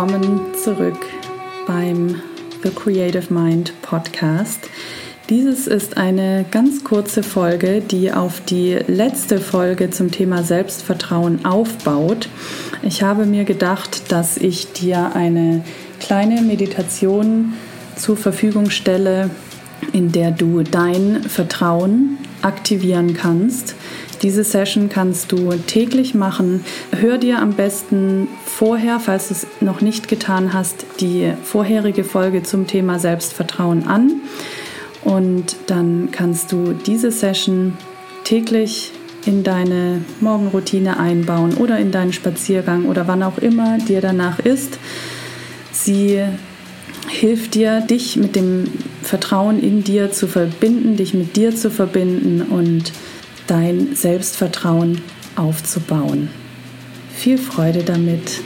Willkommen zurück beim The Creative Mind Podcast. Dieses ist eine ganz kurze Folge, die auf die letzte Folge zum Thema Selbstvertrauen aufbaut. Ich habe mir gedacht, dass ich dir eine kleine Meditation zur Verfügung stelle, in der du dein Vertrauen aktivieren kannst. Diese Session kannst du täglich machen. Hör dir am besten vorher, falls du es noch nicht getan hast, die vorherige Folge zum Thema Selbstvertrauen an. Und dann kannst du diese Session täglich in deine Morgenroutine einbauen oder in deinen Spaziergang oder wann auch immer dir danach ist. Sie hilft dir, dich mit dem Vertrauen in dir zu verbinden, dich mit dir zu verbinden und dein Selbstvertrauen aufzubauen. Viel Freude damit.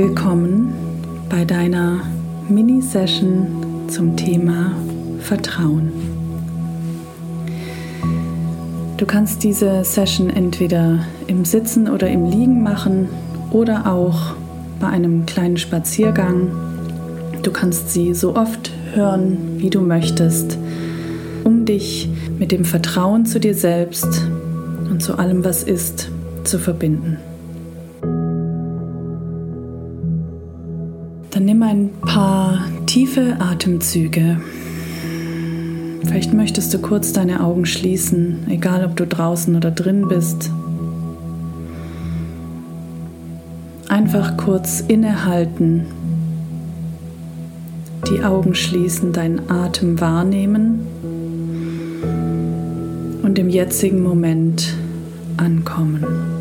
Willkommen bei deiner Mini-Session zum Thema Vertrauen. Du kannst diese Session entweder im Sitzen oder im Liegen machen oder auch bei einem kleinen Spaziergang. Du kannst sie so oft hören, wie du möchtest, um dich mit dem Vertrauen zu dir selbst und zu allem, was ist, zu verbinden. Ein paar tiefe Atemzüge. Vielleicht möchtest du kurz deine Augen schließen, egal ob du draußen oder drin bist. Einfach kurz innehalten, die Augen schließen, deinen Atem wahrnehmen und im jetzigen Moment ankommen.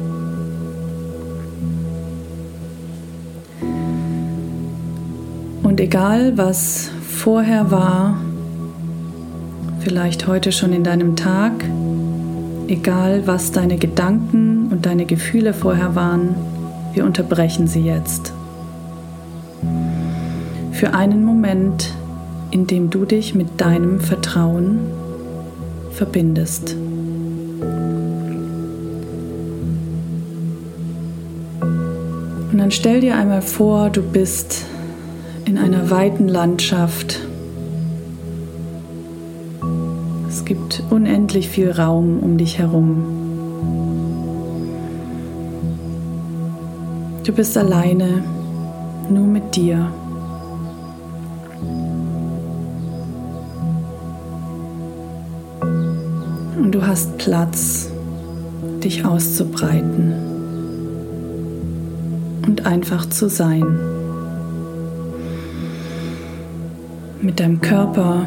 Und egal, was vorher war, vielleicht heute schon in deinem Tag, egal, was deine Gedanken und deine Gefühle vorher waren, wir unterbrechen sie jetzt. Für einen Moment, in dem du dich mit deinem Vertrauen verbindest. Und dann stell dir einmal vor, du bist in einer weiten Landschaft. Es gibt unendlich viel Raum um dich herum. Du bist alleine, nur mit dir. Und du hast Platz, dich auszubreiten und einfach zu sein. Mit deinem Körper,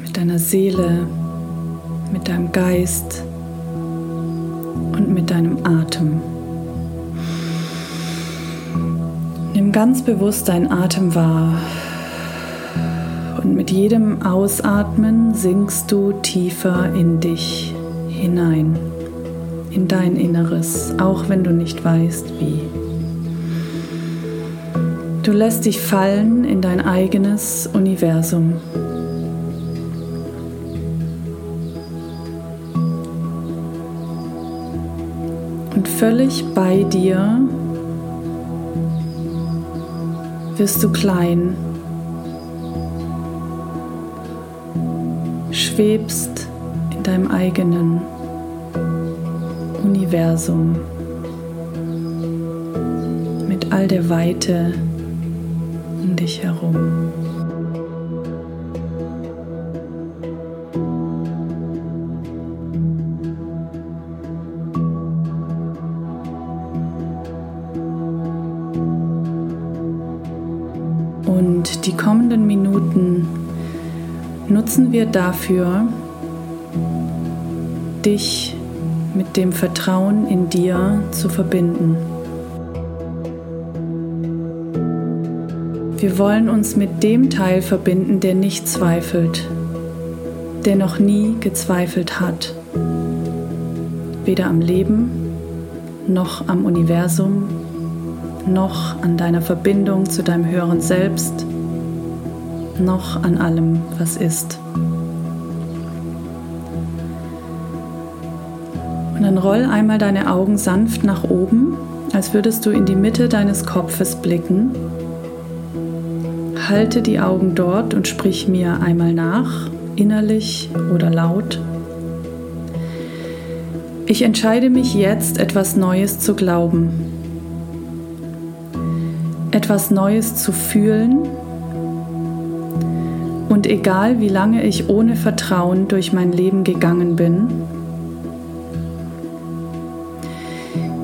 mit deiner Seele, mit deinem Geist und mit deinem Atem. Nimm ganz bewusst deinen Atem wahr und mit jedem Ausatmen sinkst du tiefer in dich hinein, in dein Inneres, auch wenn du nicht weißt wie. Du lässt dich fallen in dein eigenes Universum. Und völlig bei dir wirst du klein, schwebst in deinem eigenen Universum mit all der Weite, um dich herum. Und die kommenden Minuten nutzen wir dafür, dich mit dem Vertrauen in dir zu verbinden. Wir wollen uns mit dem Teil verbinden, der nicht zweifelt, der noch nie gezweifelt hat. Weder am Leben, noch am Universum, noch an deiner Verbindung zu deinem höheren Selbst, noch an allem, was ist. Und dann roll einmal deine Augen sanft nach oben, als würdest du in die Mitte deines Kopfes blicken. Halte die Augen dort und sprich mir einmal nach, innerlich oder laut. Ich entscheide mich jetzt, etwas Neues zu glauben, etwas Neues zu fühlen und egal wie lange ich ohne Vertrauen durch mein Leben gegangen bin,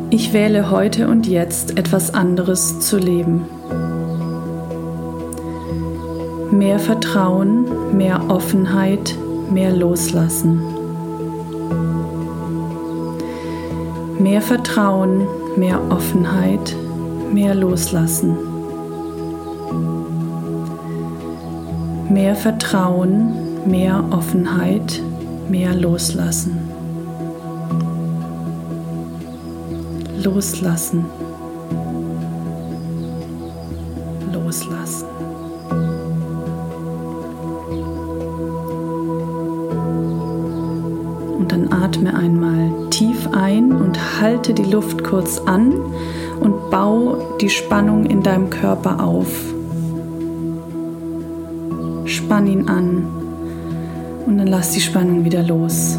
Ich wähle heute und jetzt etwas anderes zu leben. Mehr Vertrauen, mehr Offenheit, mehr Loslassen. Mehr Vertrauen, mehr Offenheit, mehr Loslassen. Mehr Vertrauen, mehr Offenheit, mehr Loslassen. Loslassen. Halte die Luft kurz an und bau die Spannung in deinem Körper auf. Spann ihn an und dann lass die Spannung wieder los.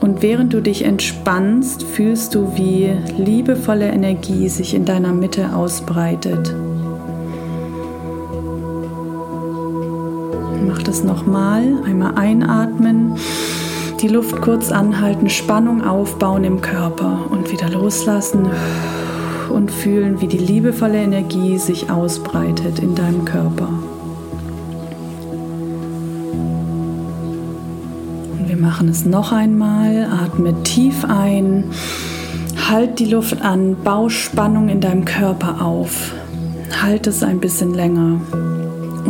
Und während du dich entspannst, fühlst du, wie liebevolle Energie sich in deiner Mitte ausbreitet. Mach das nochmal. Einmal einatmen, die Luft kurz anhalten, Spannung aufbauen im Körper und wieder loslassen und fühlen, wie die liebevolle Energie sich ausbreitet in deinem Körper. machen es noch einmal. Atme tief ein, halt die Luft an, bau Spannung in deinem Körper auf. Halt es ein bisschen länger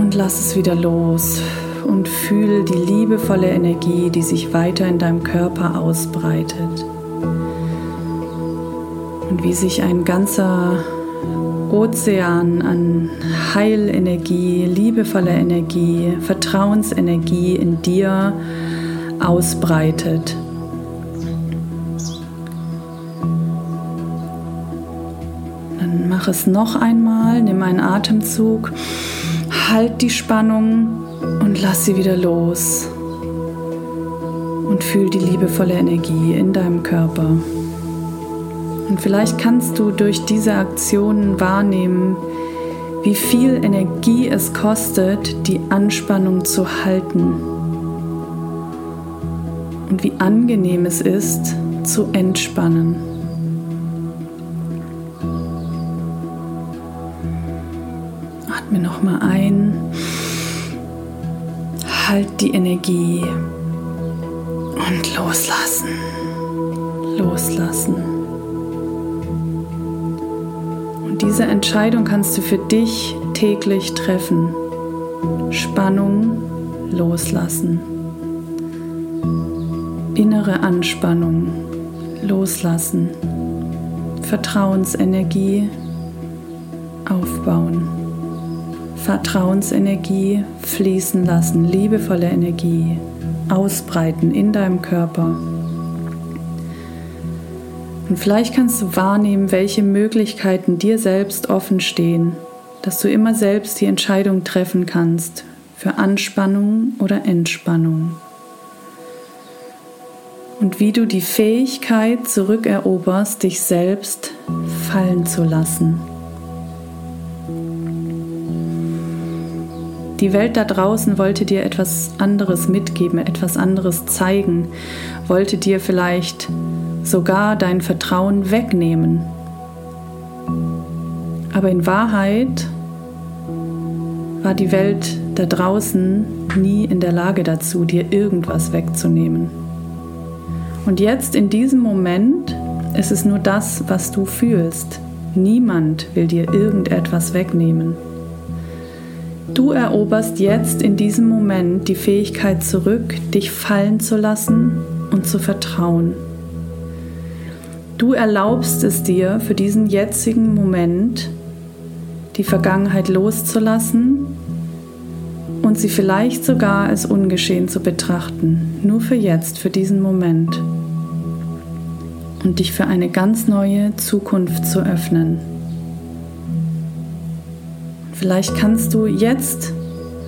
und lass es wieder los und fühl die liebevolle Energie, die sich weiter in deinem Körper ausbreitet. Und wie sich ein ganzer Ozean an Heilenergie, liebevoller Energie, Vertrauensenergie in dir ausbreitet. Dann mach es noch einmal, nimm einen Atemzug, halt die Spannung und lass sie wieder los. Und fühl die liebevolle Energie in deinem Körper. Und vielleicht kannst du durch diese Aktionen wahrnehmen, wie viel Energie es kostet, die Anspannung zu halten und wie angenehm es ist, zu entspannen. Nochmal ein, halt die Energie und loslassen, loslassen. Und diese Entscheidung kannst du für dich täglich treffen. Spannung loslassen. Innere Anspannung loslassen, Vertrauensenergie aufbauen, Vertrauensenergie fließen lassen, liebevolle Energie ausbreiten in deinem Körper. Und vielleicht kannst du wahrnehmen, welche Möglichkeiten dir selbst offen stehen, dass du immer selbst die Entscheidung treffen kannst für Anspannung oder Entspannung und wie du die Fähigkeit zurückeroberst, dich selbst fallen zu lassen. Die Welt da draußen wollte dir etwas anderes mitgeben, etwas anderes zeigen, wollte dir vielleicht sogar dein Vertrauen wegnehmen. Aber in Wahrheit war die Welt da draußen nie in der Lage dazu, dir irgendwas wegzunehmen. Und jetzt in diesem Moment ist es nur das, was du fühlst. Niemand will dir irgendetwas wegnehmen. Du eroberst jetzt in diesem Moment die Fähigkeit zurück, dich fallen zu lassen und zu vertrauen. Du erlaubst es dir für diesen jetzigen Moment, die Vergangenheit loszulassen und sie vielleicht sogar als ungeschehen zu betrachten, nur für jetzt, für diesen Moment und dich für eine ganz neue Zukunft zu öffnen. Vielleicht kannst du jetzt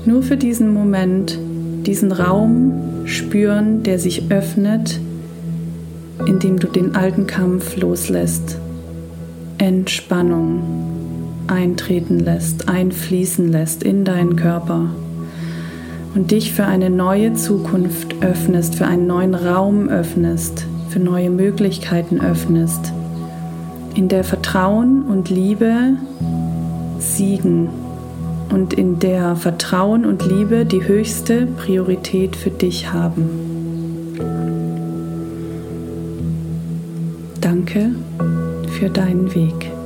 nur für diesen Moment diesen Raum spüren, der sich öffnet, indem du den alten Kampf loslässt, Entspannung eintreten lässt, einfließen lässt in deinen Körper und dich für eine neue Zukunft öffnest, für einen neuen Raum öffnest, für neue Möglichkeiten öffnest, in der Vertrauen und Liebe siegen und in der Vertrauen und Liebe die höchste Priorität für dich haben. Danke für deinen Weg.